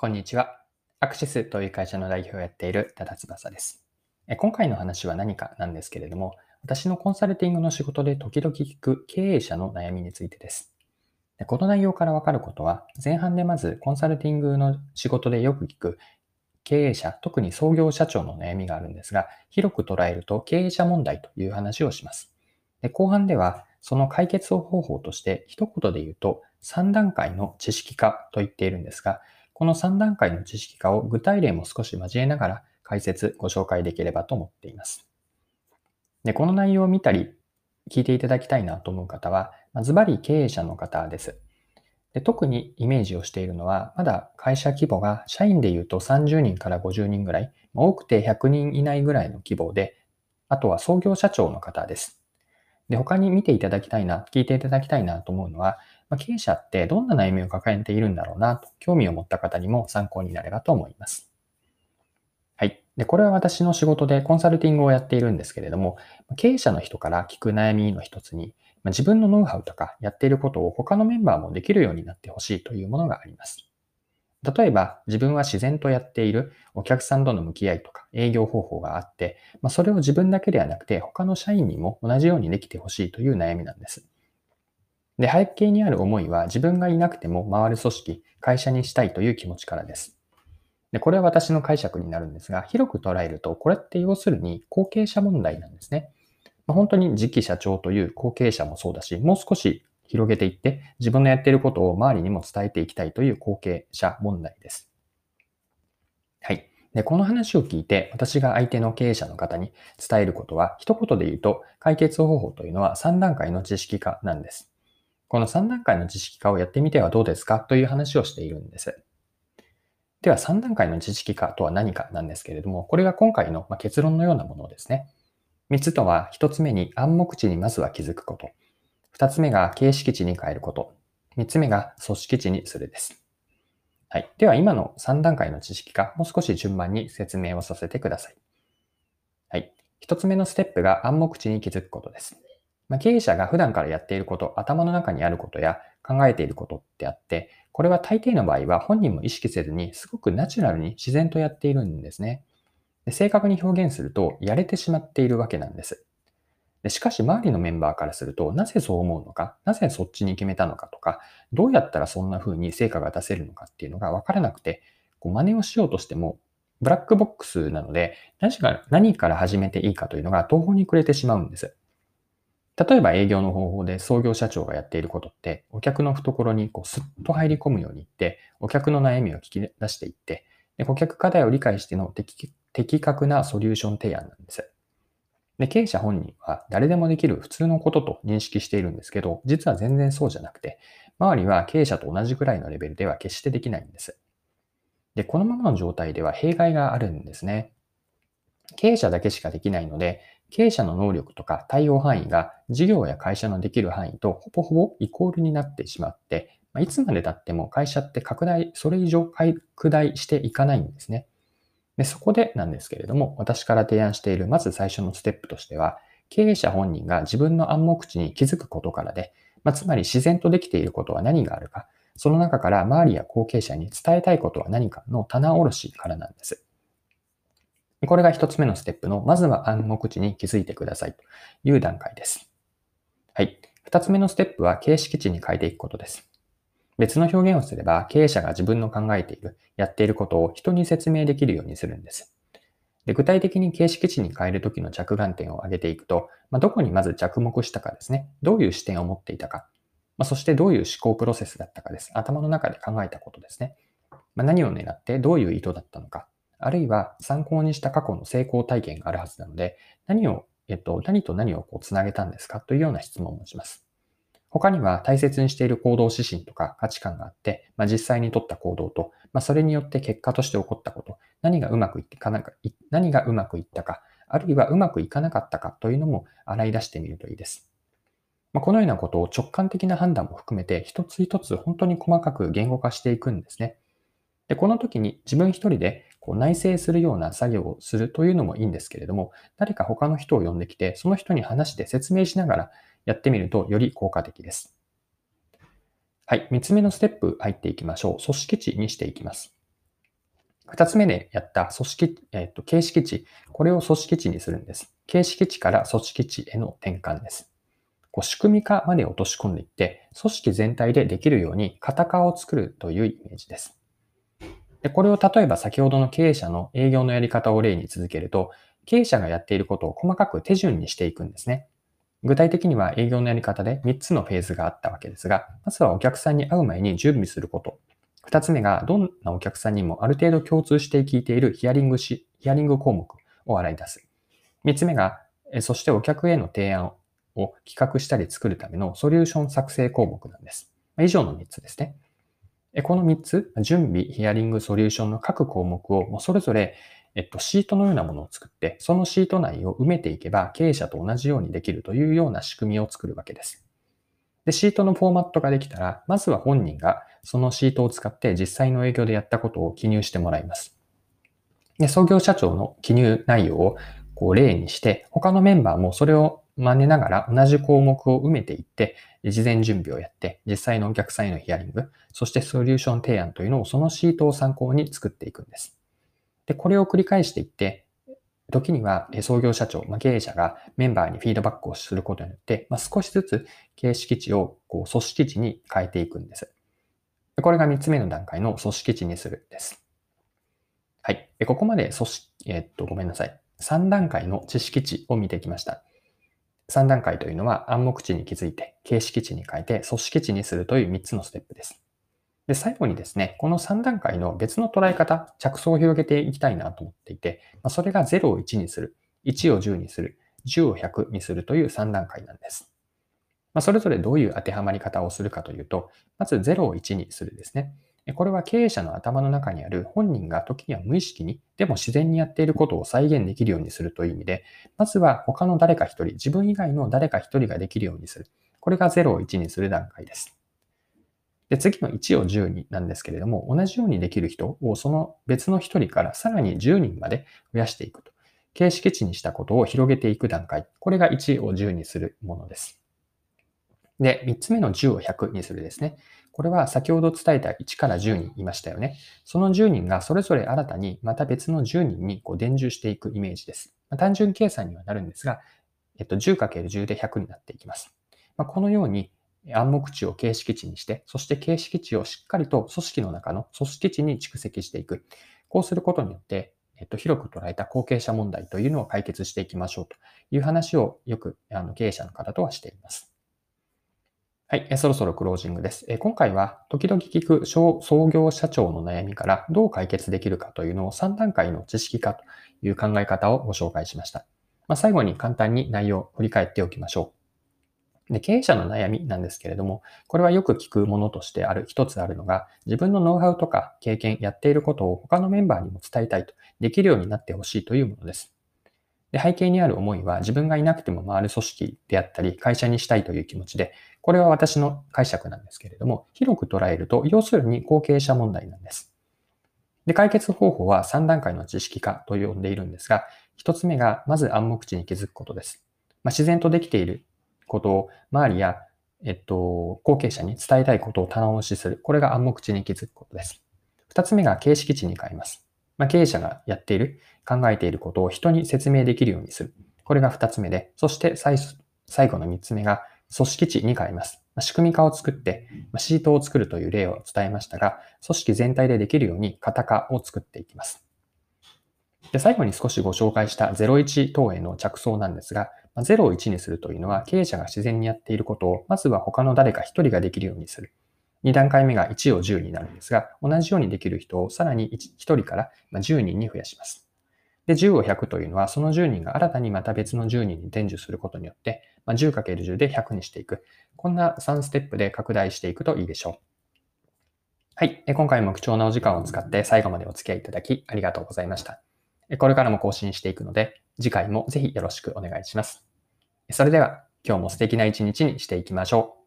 こんにちは。アクシスという会社の代表をやっている多田翼です。今回の話は何かなんですけれども、私のコンサルティングの仕事で時々聞く経営者の悩みについてです。この内容からわかることは、前半でまずコンサルティングの仕事でよく聞く経営者、特に創業社長の悩みがあるんですが、広く捉えると経営者問題という話をします。で後半では、その解決方法として一言で言うと、3段階の知識化と言っているんですが、この3段階の知識化を具体例も少し交えながら解説、ご紹介できればと思っています。で、この内容を見たり、聞いていただきたいなと思う方は、ズバリ経営者の方です。で特にイメージをしているのは、まだ会社規模が社員で言うと30人から50人ぐらい、多くて100人以内ぐらいの規模で、あとは創業社長の方です。で、他に見ていただきたいな、聞いていただきたいなと思うのは、ま経営者ってどんな悩みを抱えているんだろうなと、興味を持った方にも参考になればと思います。はい。で、これは私の仕事でコンサルティングをやっているんですけれども、経営者の人から聞く悩みの一つに、ま自分のノウハウとかやっていることを他のメンバーもできるようになってほしいというものがあります。例えば、自分は自然とやっているお客さんとの向き合いとか営業方法があって、まあ、それを自分だけではなくて他の社員にも同じようにできてほしいという悩みなんです。で、背景にある思いは自分がいなくても回る組織、会社にしたいという気持ちからです。で、これは私の解釈になるんですが、広く捉えると、これって要するに後継者問題なんですね。まあ、本当に次期社長という後継者もそうだし、もう少し広げていって、自分のやっていることを周りにも伝えていきたいという後継者問題です。はい。で、この話を聞いて、私が相手の経営者の方に伝えることは、一言で言うと、解決方法というのは3段階の知識化なんです。この3段階の知識化をやってみてはどうですかという話をしているんです。では3段階の知識化とは何かなんですけれども、これが今回の結論のようなものですね。3つとは、1つ目に暗黙知にまずは気づくこと。2つ目が形式値に変えること。3つ目が組織値にするです。はい。では今の3段階の知識化、もう少し順番に説明をさせてください。はい。1つ目のステップが暗黙知に気づくことです。まあ、経営者が普段からやっていること、頭の中にあることや考えていることってあって、これは大抵の場合は本人も意識せずにすごくナチュラルに自然とやっているんですね。で正確に表現すると、やれてしまっているわけなんです。でしかし周りのメンバーからすると、なぜそう思うのか、なぜそっちに決めたのかとか、どうやったらそんな風に成果が出せるのかっていうのが分からなくて、こう真似をしようとしても、ブラックボックスなので何から何から始めていいかというのが途方に暮れてしまうんです。例えば営業の方法で創業社長がやっていることって、お客の懐にこうスッと入り込むようにって、お客の悩みを聞き出していって、で顧客課題を理解しての的的確なソリューション提案なんです。で、経営者本人は誰でもできる普通のことと認識しているんですけど、実は全然そうじゃなくて、周りは経営者と同じくらいのレベルでは決してできないんです。で、このままの状態では弊害があるんですね。経営者だけしかできないので、経営者の能力とか対応範囲が事業や会社のできる範囲とほぼほぼイコールになってしまって、まいつまで経っても会社って拡大、それ以上拡大していかないんですね。でそこでなんですけれども、私から提案しているまず最初のステップとしては、経営者本人が自分の暗黙知に気づくことからで、まあ、つまり自然とできていることは何があるか、その中から周りや後継者に伝えたいことは何かの棚卸しからなんです。これが一つ目のステップの、まずは暗黙知に気づいてくださいという段階です。はい。二つ目のステップは形式値に変えていくことです。別の表現をすれば、経営者が自分の考えている、やっていることを人に説明できるようにするんです。で具体的に形式値に変えるときの着眼点を上げていくと、まあ、どこにまず着目したかですね。どういう視点を持っていたか。まあ、そしてどういう思考プロセスだったかです。頭の中で考えたことですね。まあ、何を狙ってどういう意図だったのか。あるいは参考にした過去の成功体験があるはずなので、何を、えっと、何と何をこうつなげたんですか？というような質問をします。他には大切にしている行動指針とか価値観があって、まあ、実際に取った行動と、まあ、それによって結果として起こったこと、何がうまくいってかなか、何がうまくいったか、あるいはうまくいかなかったかというのも洗い出してみるといいです。まあ、このようなことを直感的な判断も含めて一つ一つ本当に細かく言語化していくんですね。で、この時に自分一人でこう内省するような作業をするというのもいいんですけれども、誰か他の人を呼んできて、その人に話して説明しながらやってみるとより効果的です。はい。三つ目のステップ入っていきましょう。組織値にしていきます。二つ目でやった組織、えっ、と、形式値。これを組織値にするんです。形式値から組織値への転換です。こう仕組み化まで落とし込んでいって、組織全体でできるように型化を作るというイメージです。で、これを例えば先ほどの経営者の営業のやり方を例に続けると、経営者がやっていることを細かく手順にしていくんですね。具体的には営業のやり方で3つのフェーズがあったわけですが、まずはお客さんに会う前に準備すること。2つ目が、どんなお客さんにもある程度共通して聞いているヒアリングし、ヒアリング項目を洗い出す。3つ目が、そしてお客への提案を企画したり作るためのソリューション作成項目なんです。以上の3つですね。この3つ、準備、ヒアリング、ソリューションの各項目をそれぞれえっと、シートのようなものを作って、そのシート内を埋めていけば経営者と同じようにできるというような仕組みを作るわけです。で、シートのフォーマットができたら、まずは本人がそのシートを使って実際の営業でやったことを記入してもらいます。で、創業社長の記入内容をこう例にして、他のメンバーもそれを真似ながら同じ項目を埋めていって、事前準備をやって、実際のお客さんへのヒアリング、そしてソリューション提案というのをそのシートを参考に作っていくんです。で、これを繰り返していって、時には創業社長、ま、経営者がメンバーにフィードバックをすることによって、まあ、少しずつ形式値をこう組織値に変えていくんです。これが3つ目の段階の組織値にするです。はい。ここまで組織、えー、っと、ごめんなさい。3段階の知識値を見てきました。3段階というのは暗黙値に気づいて、形式値に変えて組織値にするという3つのステップです。で、最後にですね、この3段階の別の捉え方、着想を広げていきたいなと思っていて、ま、それが0を1にする、1を10にする、10を100にするという3段階なんです。ま、それぞれどういう当てはまり方をするかというと、まず0を1にするですね。これは経営者の頭の中にある本人が時には無意識に、でも自然にやっていることを再現できるようにするという意味で、まずは他の誰か一人、自分以外の誰か一人ができるようにする。これが0を1にする段階です。で、次の1を10になんですけれども、同じようにできる人をその別の1人からさらに10人まで増やしていくと。形式値にしたことを広げていく段階。これが1を10にするものです。で、3つ目の10を100にするですね。これは先ほど伝えた1から10人いましたよね。その10人がそれぞれ新たにまた別の10人にこう伝授していくイメージです。まあ、単純計算にはなるんですが、えっと、10×10 で100になっていきます。まあ、このように暗黙値を形式値にして、そして形式値をしっかりと組織の中の組織値に蓄積していく。こうすることによって、えっと、広く捉えた後継者問題というのを解決していきましょうという話をよくあの経営者の方とはしています。はい、そろそろクロージングです。今回は時々聞く創業社長の悩みからどう解決できるかというのを3段階の知識化という考え方をご紹介しました。まあ、最後に簡単に内容を振り返っておきましょう。で、経営者の悩みなんですけれども、これはよく聞くものとしてある、一つあるのが、自分のノウハウとか経験、やっていることを他のメンバーにも伝えたいと、できるようになってほしいというものです。で、背景にある思いは自分がいなくても回る組織であったり、会社にしたいという気持ちで、これは私の解釈なんですけれども、広く捉えると、要するに後継者問題なんです。で、解決方法は3段階の知識化と呼んでいるんですが、1つ目が、まず暗黙知に気づくことです。まあ、自然とできていることを周りや、えっと、後継者に伝えたいことを棚押しする。これが暗黙知に気づくことです。二つ目が形式値に変えます。まあ、経営者がやっている、考えていることを人に説明できるようにする。これが二つ目で、そして最後の三つ目が組織値に変えます。仕組み化を作って、シートを作るという例を伝えましたが、組織全体でできるように型化を作っていきます。で最後に少しご紹介した01等への着想なんですが、0を1にするというのは経営者が自然にやっていることをまずは他の誰か1人ができるようにする。2段階目が1を10になるんですが、同じようにできる人をさらに 1, 人から10人に増やします。で、10を100というのは、その10人が新たにまた別の10人に伝授することによって、まあ、10×10 で100にしていく。こんな3ステップで拡大していくといいでしょう。はい。今回も貴重なお時間を使って最後までお付き合いいただきありがとうございました。これからも更新していくので、次回もぜひよろしくお願いします。それでは、今日も素敵な一日にしていきましょう。